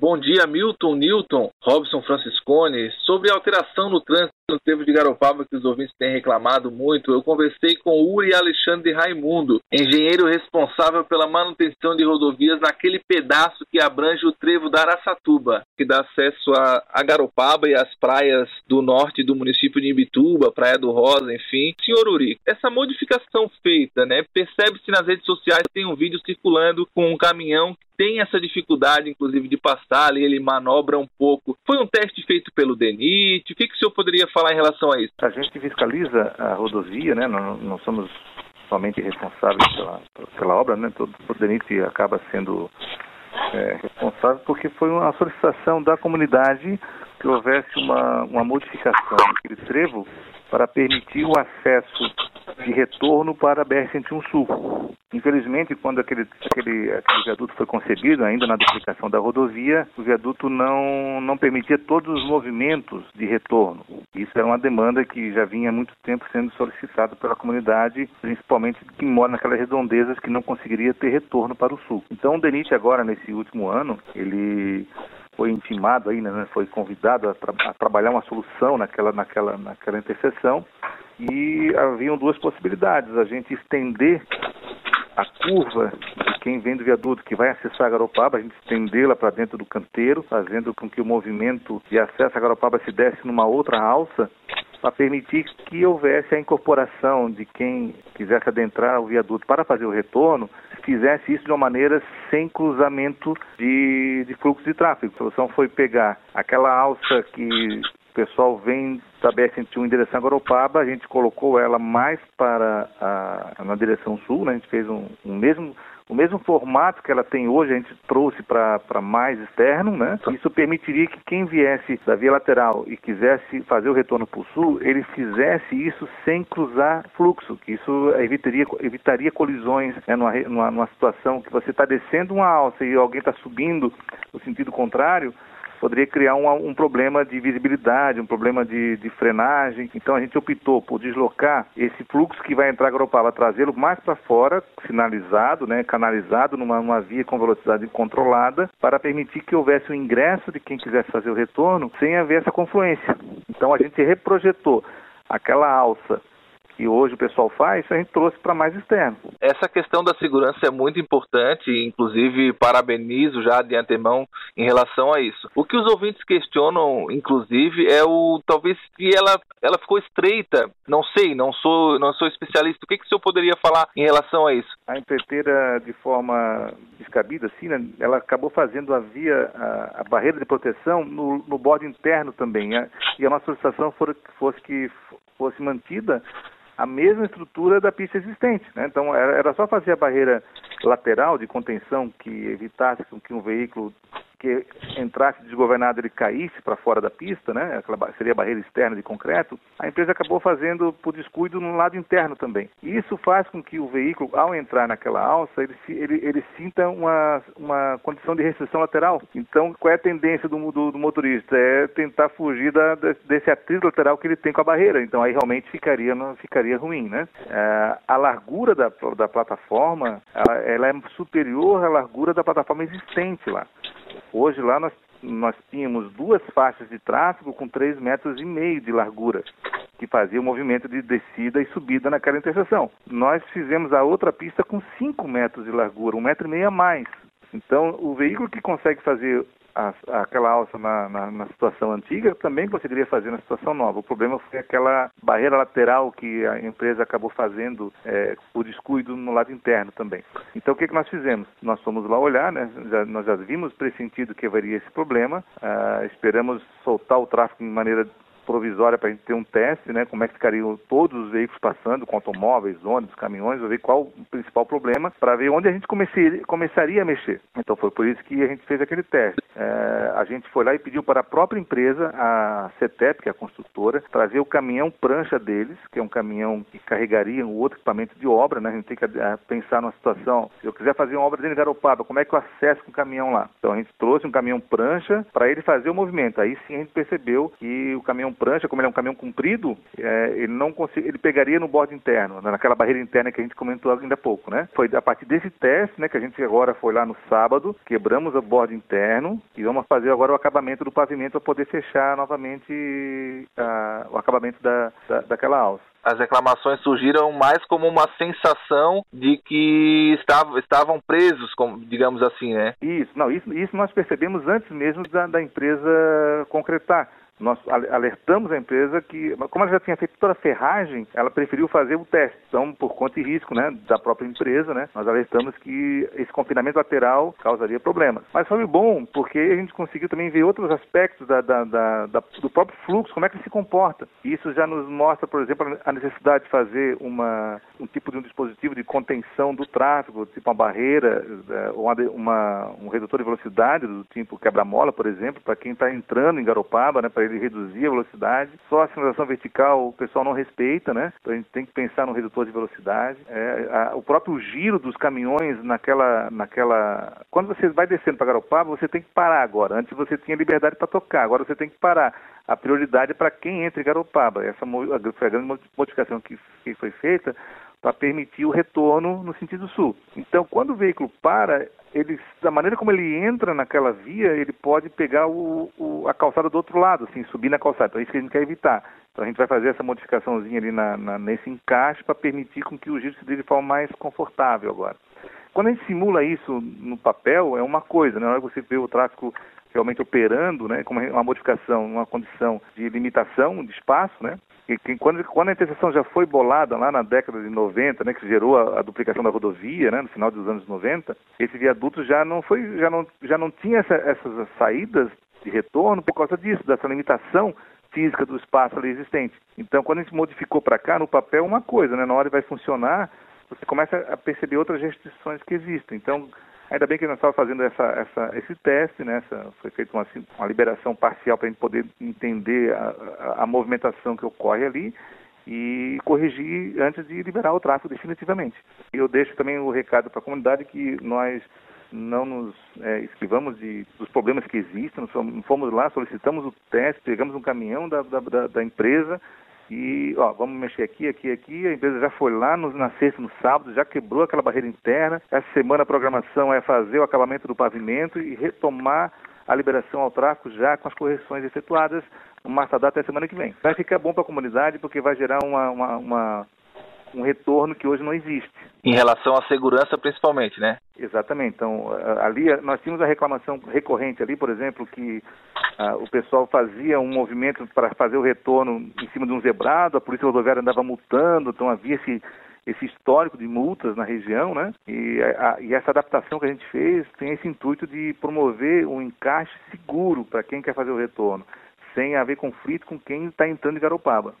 Bom dia, Milton, Newton, Robson Franciscone. Sobre a alteração no trânsito no trevo de Garopaba que os ouvintes têm reclamado muito, eu conversei com Uri Alexandre Raimundo, engenheiro responsável pela manutenção de rodovias naquele pedaço que abrange o trevo da Araçatuba, que dá acesso a, a Garopaba e as praias do norte do município de Ibituba, Praia do Rosa, enfim. Senhor Uri, essa modificação feita, né, percebe-se nas redes sociais tem um vídeo circulando com um caminhão tem essa dificuldade, inclusive, de passar ali, ele manobra um pouco. Foi um teste feito pelo DENIT? O que, que o senhor poderia falar em relação a isso? A gente fiscaliza a rodovia, né? Não, não somos somente responsáveis pela, pela obra, né? Todo, o DENIT acaba sendo é, responsável porque foi uma solicitação da comunidade que houvesse uma, uma modificação daquele trevo para permitir o acesso de retorno para a BR-101 Sul. Infelizmente, quando aquele, aquele, aquele viaduto foi concebido, ainda na duplicação da rodovia, o viaduto não, não permitia todos os movimentos de retorno. Isso era uma demanda que já vinha há muito tempo sendo solicitada pela comunidade, principalmente quem mora naquelas redondezas que não conseguiria ter retorno para o sul. Então, o DENIT agora, nesse último ano, ele foi intimado aí, né, foi convidado a, tra a, trabalhar uma solução naquela, naquela, naquela interseção e haviam duas possibilidades: a gente estender a curva de quem vem do viaduto que vai acessar a Garopaba, a gente estendê-la para dentro do canteiro, fazendo com que o movimento de acesso a Garopaba se desse numa outra alça, para permitir que houvesse a incorporação de quem quisesse adentrar o viaduto para fazer o retorno, fizesse isso de uma maneira sem cruzamento de, de fluxo de tráfego. A solução foi pegar aquela alça que pessoal vem da BR-101 em direção a Garopaba, a gente colocou ela mais para a, na direção sul, né? a gente fez um, um mesmo o mesmo formato que ela tem hoje, a gente trouxe para mais externo, né? Isso permitiria que quem viesse da via lateral e quisesse fazer o retorno para o sul, ele fizesse isso sem cruzar fluxo, que isso evitaria, evitaria colisões né? numa, numa, numa situação que você está descendo uma alça e alguém está subindo no sentido contrário, poderia criar um, um problema de visibilidade, um problema de, de, frenagem. Então a gente optou por deslocar esse fluxo que vai entrar Garopaba, trazê-lo mais para fora, sinalizado, né, canalizado numa, numa via com velocidade controlada, para permitir que houvesse o ingresso de quem quisesse fazer o retorno sem haver essa confluência. Então a gente reprojetou aquela alça que hoje o pessoal faz, a gente trouxe para mais externo. Essa questão da segurança é muito importante, inclusive parabenizo já de antemão em relação a isso. O que os ouvintes questionam, inclusive, é o talvez se ela, ela ficou estreita. Não sei, não sou não sou especialista. O que, que o senhor poderia falar em relação a isso? A empreiteira, de forma descabida, assim, né, ela acabou fazendo a via, a, a barreira de proteção no, no bordo interno também. Né? E a nossa solicitação for, fosse que fosse mantida a mesma estrutura da pista existente. Né? Então era, só fazer a barreira lateral de contenção que evitasse que um veículo que entrasse desgovernado ele caísse para fora da pista, né? Aquela seria a barreira externa de concreto. A empresa acabou fazendo por descuido no lado interno também. Isso faz com que o veículo, ao entrar naquela alça, ele, ele, ele sinta uma, uma condição de restrição lateral. Então, qual é a tendência do, do, do motorista? É tentar fugir da, desse atrito lateral que ele tem com a barreira. Então, aí realmente ficaria, ficaria ruim, né? É, a largura da, da plataforma, ela é superior à largura da plataforma existente lá. Hoje lá nós, nós tínhamos duas faixas de tráfego com 3 metros e meio de largura, que fazia o movimento de descida e subida naquela interseção. Nós fizemos a outra pista com 5 metros de largura, um metro e meio a mais. Então, o veículo que consegue fazer a, aquela alça na, na, na, situação antiga, também conseguiria fazer na situação nova. O problema foi aquela barreira lateral que a empresa acabou fazendo é, descuido no lado interno também. Então, o que, que nós fizemos? Nós fomos lá olhar, né? Já, nós já vimos pressentido que haveria esse problema, ah, esperamos soltar o tráfego de maneira provisória para a gente ter um teste, né? Como é que ficariam todos os veículos passando, com automóveis, ônibus, caminhões, ver qual o principal problema, para ver onde a gente começaria, a mexer. Então foi por isso que a gente fez aquele teste. É, a gente foi lá e pediu para a própria empresa, a CETEP, que é a construtora, trazer o caminhão prancha deles, que é um caminhão que carregaria um outro equipamento de obra, né? A gente tem que eh, pensar numa situação, se eu quiser fazer uma obra dentro de Garopaba, como é que eu acesso com o caminhão lá? Então a gente trouxe um caminhão prancha para ele fazer o movimento. Aí sim a gente percebeu que o caminhão prancha, como ele é um caminhão comprido, é, ele não conseguia, ele pegaria no bordo interno, naquela barreira interna que a gente comentou ainda há pouco, né? Foi a partir desse teste, né, que a gente agora foi lá no sábado, quebramos o bordo interno e vamos fazer agora o acabamento do pavimento para poder fechar novamente uh, o acabamento da, da, daquela alça as reclamações surgiram mais como uma sensação de que estavam, estavam presos, digamos assim, né? Isso, não, isso, isso nós percebemos antes mesmo da, da empresa concretar nós alertamos a empresa que, como ela já tinha feito toda a ferragem, ela preferiu fazer o teste. Então, por conta e risco né, da própria empresa, né, nós alertamos que esse confinamento lateral causaria problemas. Mas foi bom, porque a gente conseguiu também ver outros aspectos da, da, da, do próprio fluxo, como é que ele se comporta. Isso já nos mostra, por exemplo, a necessidade de fazer uma, um tipo de um dispositivo de contenção do tráfego, tipo uma barreira, é, uma, uma, um redutor de velocidade do tipo quebra-mola, por exemplo, para quem está entrando em Garopaba, né, para ele reduzir a velocidade. Só a sinalização vertical o pessoal não respeita, né? Então a gente tem que pensar no redutor de velocidade. É, a, o próprio giro dos caminhões naquela, naquela. Quando você vai descendo para Garopaba, você tem que parar agora. Antes você tinha liberdade para tocar, agora você tem que parar. A prioridade é para quem entra em Garopaba. Essa foi a grande modificação que, que foi feita para permitir o retorno no sentido sul. Então, quando o veículo para, ele, da maneira como ele entra naquela via, ele pode pegar o, o, a calçada do outro lado, assim, subir na calçada. Então, é isso que a gente quer evitar. Então, a gente vai fazer essa modificaçãozinha ali na, na, nesse encaixe para permitir com que o giro se dê de forma mais confortável agora. Quando a gente simula isso no papel, é uma coisa, né? Na hora que você vê o tráfego realmente operando, né, como uma modificação, uma condição de limitação de espaço, né, e que quando, quando a interseção já foi bolada lá na década de 90, né, que gerou a, a, duplicação da rodovia, né, no final dos anos 90, esse viaduto já não foi, já não, já não tinha essa, essas saídas de retorno por causa disso, dessa limitação física do espaço ali existente. Então, quando a gente modificou para cá, no papel uma coisa, né, na hora vai funcionar, você começa a perceber outras restrições que existem. Então, Ainda bem que nós estávamos fazendo essa, essa, esse teste, né? Essa, foi feita uma, assim, uma liberação parcial para a gente poder entender a, a, a, movimentação que ocorre ali e corrigir antes de liberar o tráfego definitivamente. Eu deixo também o recado para a comunidade que nós não nos é, esquivamos de, dos problemas que existem, nós fomos lá, solicitamos o teste, pegamos um caminhão da, da, da empresa, e, ó, vamos mexer aqui, aqui, aqui. A empresa já foi lá no, na sexta, no sábado, já quebrou aquela barreira interna. Essa semana a programação é fazer o acabamento do pavimento e retomar a liberação ao tráfego já com as correções efetuadas Marta Data até semana que vem. Vai ficar bom para a comunidade porque vai gerar uma, uma, uma um retorno que hoje não existe. Em relação à segurança, principalmente, né? Exatamente. Então, ali nós tínhamos a reclamação recorrente ali, por exemplo, que o pessoal fazia um movimento para fazer o retorno em cima de um zebrado, a polícia rodoviária andava multando, então havia esse esse histórico de multas na região, né? E, a, e, essa adaptação que a gente fez tem esse intuito de promover um encaixe seguro para quem quer fazer o retorno, sem haver conflito com quem está entrando em Garopaba.